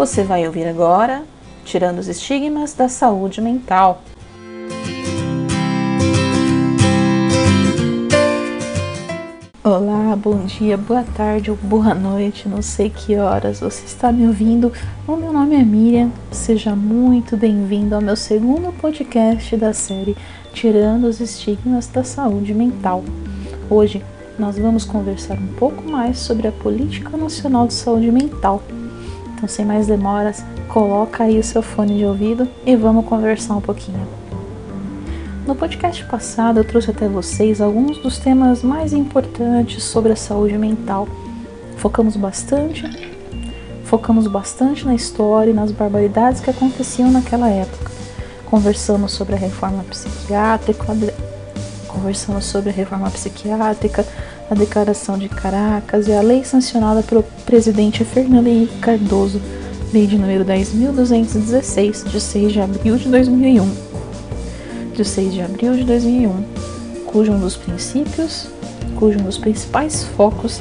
Você vai ouvir agora Tirando os Estigmas da Saúde Mental. Olá, bom dia, boa tarde ou boa noite, não sei que horas você está me ouvindo. O meu nome é Miriam, seja muito bem-vindo ao meu segundo podcast da série Tirando os Estigmas da Saúde Mental. Hoje nós vamos conversar um pouco mais sobre a Política Nacional de Saúde Mental. Então, sem mais demoras, coloca aí o seu fone de ouvido e vamos conversar um pouquinho. No podcast passado eu trouxe até vocês alguns dos temas mais importantes sobre a saúde mental. Focamos bastante, focamos bastante na história e nas barbaridades que aconteciam naquela época. Conversamos sobre a reforma psiquiátrica, conversamos sobre a reforma psiquiátrica, a declaração de Caracas e a lei sancionada pelo presidente Fernando Henrique Cardoso, lei de número 10.216, de 6 de abril de 2001 de 6 de abril de 2001, cujo um dos princípios, cujo um dos principais focos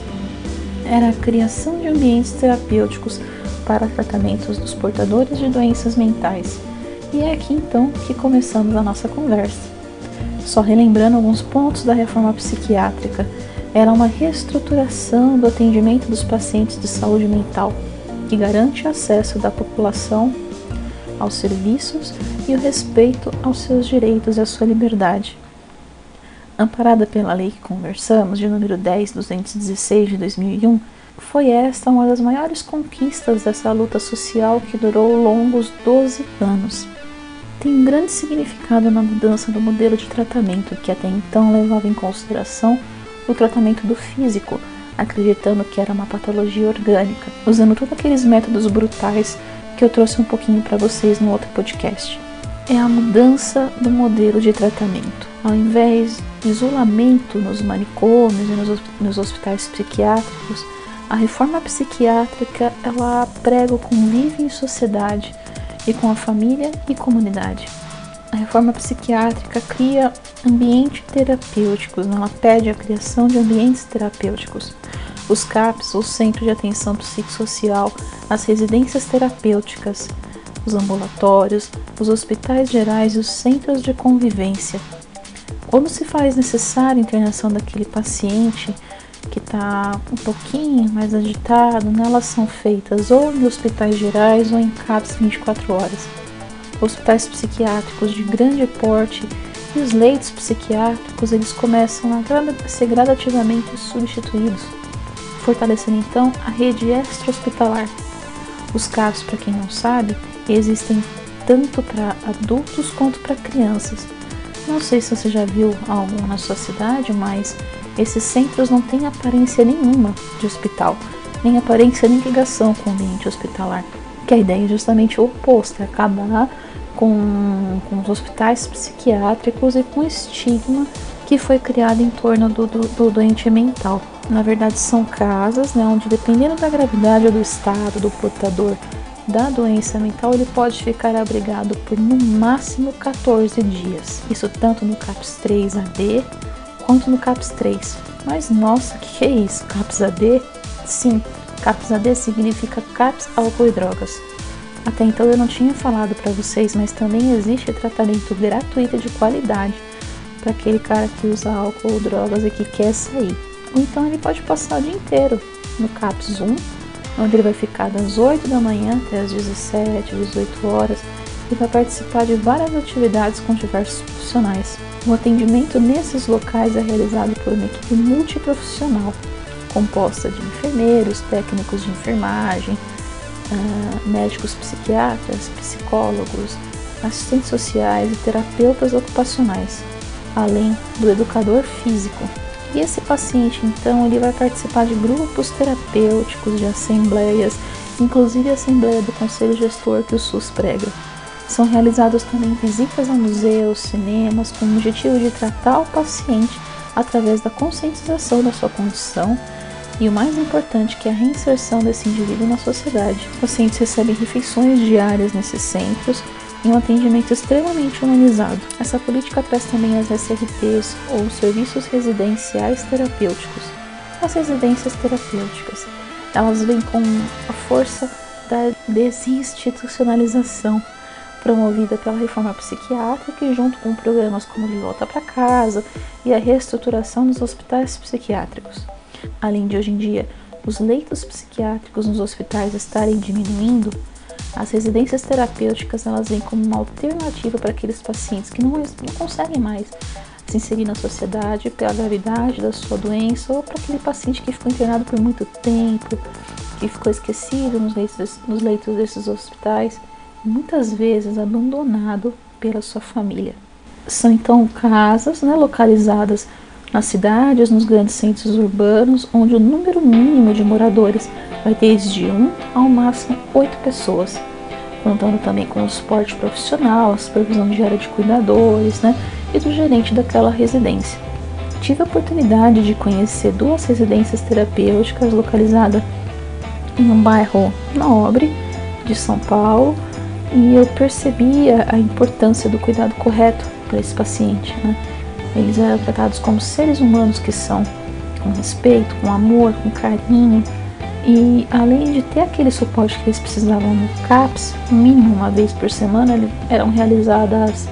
era a criação de ambientes terapêuticos para tratamentos dos portadores de doenças mentais. E é aqui então que começamos a nossa conversa. Só relembrando alguns pontos da reforma psiquiátrica, era uma reestruturação do atendimento dos pacientes de saúde mental, que garante acesso da população aos serviços e o respeito aos seus direitos e à sua liberdade. Amparada pela lei que conversamos, de número 10.216 de 2001, foi esta uma das maiores conquistas dessa luta social que durou longos 12 anos. Tem um grande significado na mudança do modelo de tratamento, que até então levava em consideração o tratamento do físico, acreditando que era uma patologia orgânica, usando todos aqueles métodos brutais que eu trouxe um pouquinho para vocês no outro podcast. É a mudança do modelo de tratamento. Ao invés de isolamento nos manicômios e nos hospitais psiquiátricos, a reforma psiquiátrica ela prega o convívio em sociedade e com a família e comunidade. A reforma psiquiátrica cria ambientes terapêuticos, ela pede a criação de ambientes terapêuticos os CAPs, o Centro de Atenção Psicossocial, as residências terapêuticas, os ambulatórios, os hospitais gerais e os centros de convivência. Quando se faz necessária a internação daquele paciente que está um pouquinho mais agitado, né, elas são feitas ou em hospitais gerais ou em CAPs 24 horas. Hospitais psiquiátricos de grande porte e os leitos psiquiátricos eles começam a ser gradativamente substituídos fortalecendo então a rede extra-hospitalar. Os CAPs, para quem não sabe, existem tanto para adultos quanto para crianças. Não sei se você já viu algum na sua cidade, mas esses centros não têm aparência nenhuma de hospital, nem aparência nem ligação com o ambiente hospitalar. Que a ideia é justamente o oposto, é acabar com, com os hospitais psiquiátricos e com o estigma que foi criado em torno do, do, do doente mental. Na verdade, são casas né, onde, dependendo da gravidade ou do estado do portador da doença mental, ele pode ficar abrigado por no máximo 14 dias. Isso tanto no CAPS 3 AD quanto no CAPS 3. Mas nossa, o que, que é isso? CAPS AD? Sim, CAPS AD significa CAPS álcool e drogas. Até então eu não tinha falado para vocês, mas também existe tratamento gratuito de qualidade para aquele cara que usa álcool ou drogas e que quer sair. Ou então ele pode passar o dia inteiro no CAPS 1, onde ele vai ficar das 8 da manhã até as 17, 18 horas e vai participar de várias atividades com diversos profissionais. O atendimento nesses locais é realizado por uma equipe multiprofissional, composta de enfermeiros, técnicos de enfermagem, ah, médicos psiquiatras, psicólogos, assistentes sociais e terapeutas ocupacionais, além do educador físico, e esse paciente, então, ele vai participar de grupos terapêuticos, de assembleias, inclusive a assembleia do conselho gestor que o SUS prega. São realizadas também visitas a museus, cinemas, com o objetivo de tratar o paciente através da conscientização da sua condição e o mais importante, que é a reinserção desse indivíduo na sociedade. Os pacientes recebem refeições diárias nesses centros, e um atendimento extremamente humanizado. Essa política traz também as SRTs, ou Serviços Residenciais Terapêuticos. As residências terapêuticas, elas vêm com a força da desinstitucionalização promovida pela reforma psiquiátrica e junto com programas como De Volta para Casa e a reestruturação dos hospitais psiquiátricos. Além de hoje em dia os leitos psiquiátricos nos hospitais estarem diminuindo, as residências terapêuticas elas vêm como uma alternativa para aqueles pacientes que não, não conseguem mais se inserir na sociedade pela gravidade da sua doença ou para aquele paciente que ficou internado por muito tempo, que ficou esquecido nos leitos, nos leitos desses hospitais, muitas vezes abandonado pela sua família. São então casas né, localizadas nas cidades, nos grandes centros urbanos, onde o número mínimo de moradores vai desde um ao máximo oito pessoas, contando também com o suporte profissional, a supervisão diária de cuidadores né, e do gerente daquela residência. Tive a oportunidade de conhecer duas residências terapêuticas localizadas em um bairro nobre de São Paulo e eu percebia a importância do cuidado correto para esse paciente. Né? Eles eram tratados como seres humanos que são, com respeito, com amor, com carinho. E além de ter aquele suporte que eles precisavam no CAPS, mínimo uma vez por semana, eram realizadas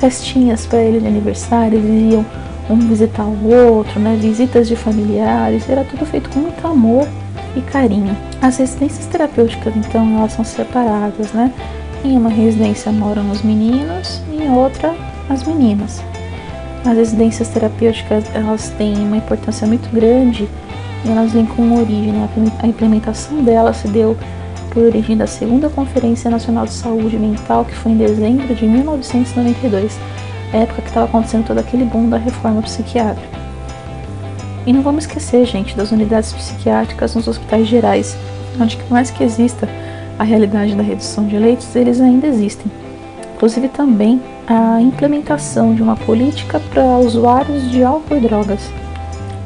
festinhas para eles de aniversário, eles iam um visitar o outro, né? visitas de familiares, era tudo feito com muito amor e carinho. As residências terapêuticas, então, elas são separadas, né? Em uma residência moram os meninos e em outra as meninas. As residências terapêuticas elas têm uma importância muito grande e elas vêm com origem. Né? A implementação delas se deu por origem da Segunda Conferência Nacional de Saúde Mental, que foi em dezembro de 1992, época que estava acontecendo todo aquele boom da reforma psiquiátrica. E não vamos esquecer, gente, das unidades psiquiátricas nos hospitais gerais, onde por mais que exista a realidade da redução de leitos, eles ainda existem. Inclusive também a implementação de uma política para usuários de álcool e drogas.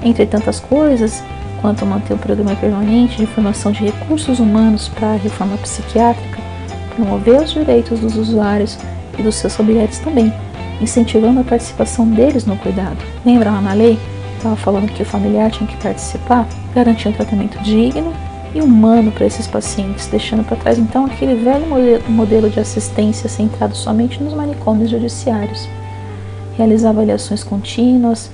Entre tantas coisas, quanto manter um programa permanente de formação de recursos humanos para a reforma psiquiátrica, promover os direitos dos usuários e dos seus familiares também, incentivando a participação deles no cuidado. Lembra lá na lei? Estava falando que o familiar tinha que participar, garantir um tratamento digno e humano para esses pacientes, deixando para trás então aquele velho modelo de assistência centrado somente nos manicômios judiciários. Realizar avaliações contínuas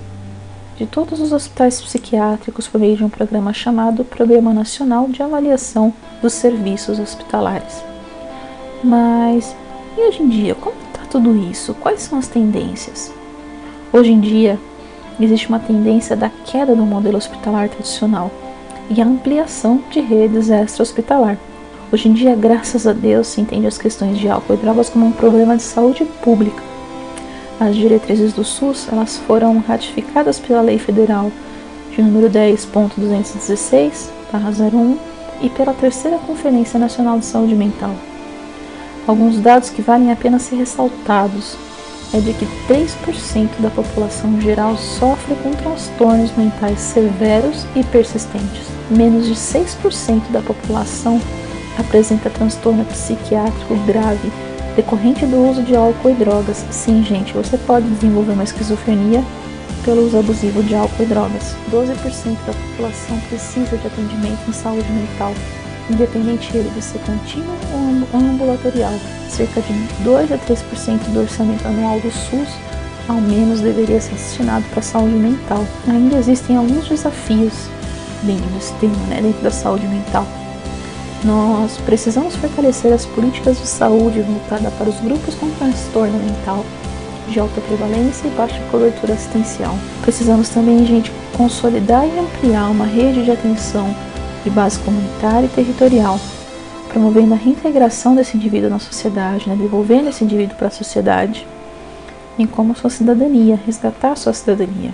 de todos os hospitais psiquiátricos por meio de um programa chamado Programa Nacional de Avaliação dos Serviços Hospitalares. Mas e hoje em dia, como está tudo isso? Quais são as tendências? Hoje em dia, existe uma tendência da queda do modelo hospitalar tradicional e a ampliação de redes extra-hospitalar. Hoje em dia, graças a Deus, se entende as questões de álcool e drogas como um problema de saúde pública. As diretrizes do SUS elas foram ratificadas pela Lei Federal de número 10.216/01 e pela Terceira Conferência Nacional de Saúde Mental. Alguns dados que valem a pena ser ressaltados é de que 3% da população geral sofre com transtornos mentais severos e persistentes. Menos de 6% da população apresenta transtorno psiquiátrico grave decorrente do uso de álcool e drogas. Sim, gente, você pode desenvolver uma esquizofrenia pelo uso abusivo de álcool e drogas. 12% da população precisa de atendimento em saúde mental, independente ele de ser contínuo ou ambulatorial cerca de 2 a 3% do orçamento anual do SUS ao menos deveria ser destinado para a saúde mental. Ainda existem alguns desafios dentro desse tema, né, dentro da saúde mental. Nós precisamos fortalecer as políticas de saúde voltadas para os grupos com transtorno mental de alta prevalência e baixa cobertura assistencial. Precisamos também, gente, consolidar e ampliar uma rede de atenção de base comunitária e territorial promovendo a reintegração desse indivíduo na sociedade, né, devolvendo esse indivíduo para a sociedade, em como sua cidadania, resgatar sua cidadania.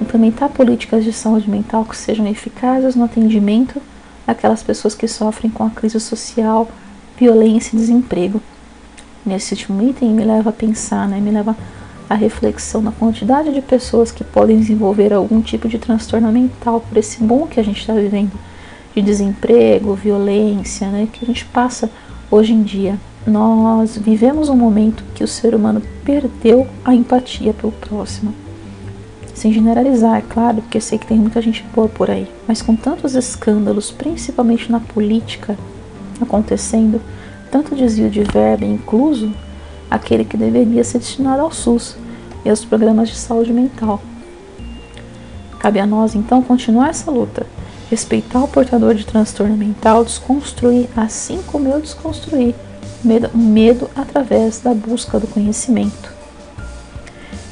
Implementar políticas de saúde mental que sejam eficazes no atendimento àquelas pessoas que sofrem com a crise social, violência e desemprego. Nesse último item me leva a pensar, né, me leva a reflexão na quantidade de pessoas que podem desenvolver algum tipo de transtorno mental por esse bom que a gente está vivendo de desemprego, violência, né, que a gente passa hoje em dia. Nós vivemos um momento que o ser humano perdeu a empatia pelo próximo. Sem generalizar, é claro, porque eu sei que tem muita gente boa por aí, mas com tantos escândalos, principalmente na política, acontecendo tanto desvio de verba incluso aquele que deveria ser destinado ao SUS e aos programas de saúde mental. Cabe a nós então continuar essa luta, respeitar o portador de transtorno mental, desconstruir, assim como eu desconstruí o medo através da busca do conhecimento.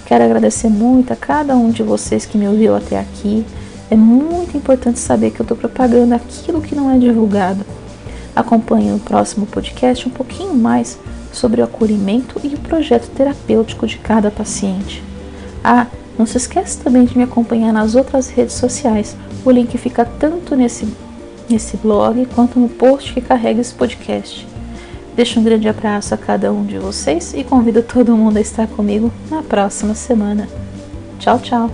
Quero agradecer muito a cada um de vocês que me ouviu até aqui. É muito importante saber que eu estou propagando aquilo que não é divulgado. Acompanhe no próximo podcast um pouquinho mais sobre o acolhimento e o projeto terapêutico de cada paciente. Ah, não se esqueça também de me acompanhar nas outras redes sociais. O link fica tanto nesse, nesse blog quanto no post que carrega esse podcast. Deixo um grande abraço a cada um de vocês e convido todo mundo a estar comigo na próxima semana. Tchau, tchau!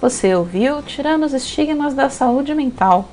Você ouviu Tirando os Estigmas da Saúde Mental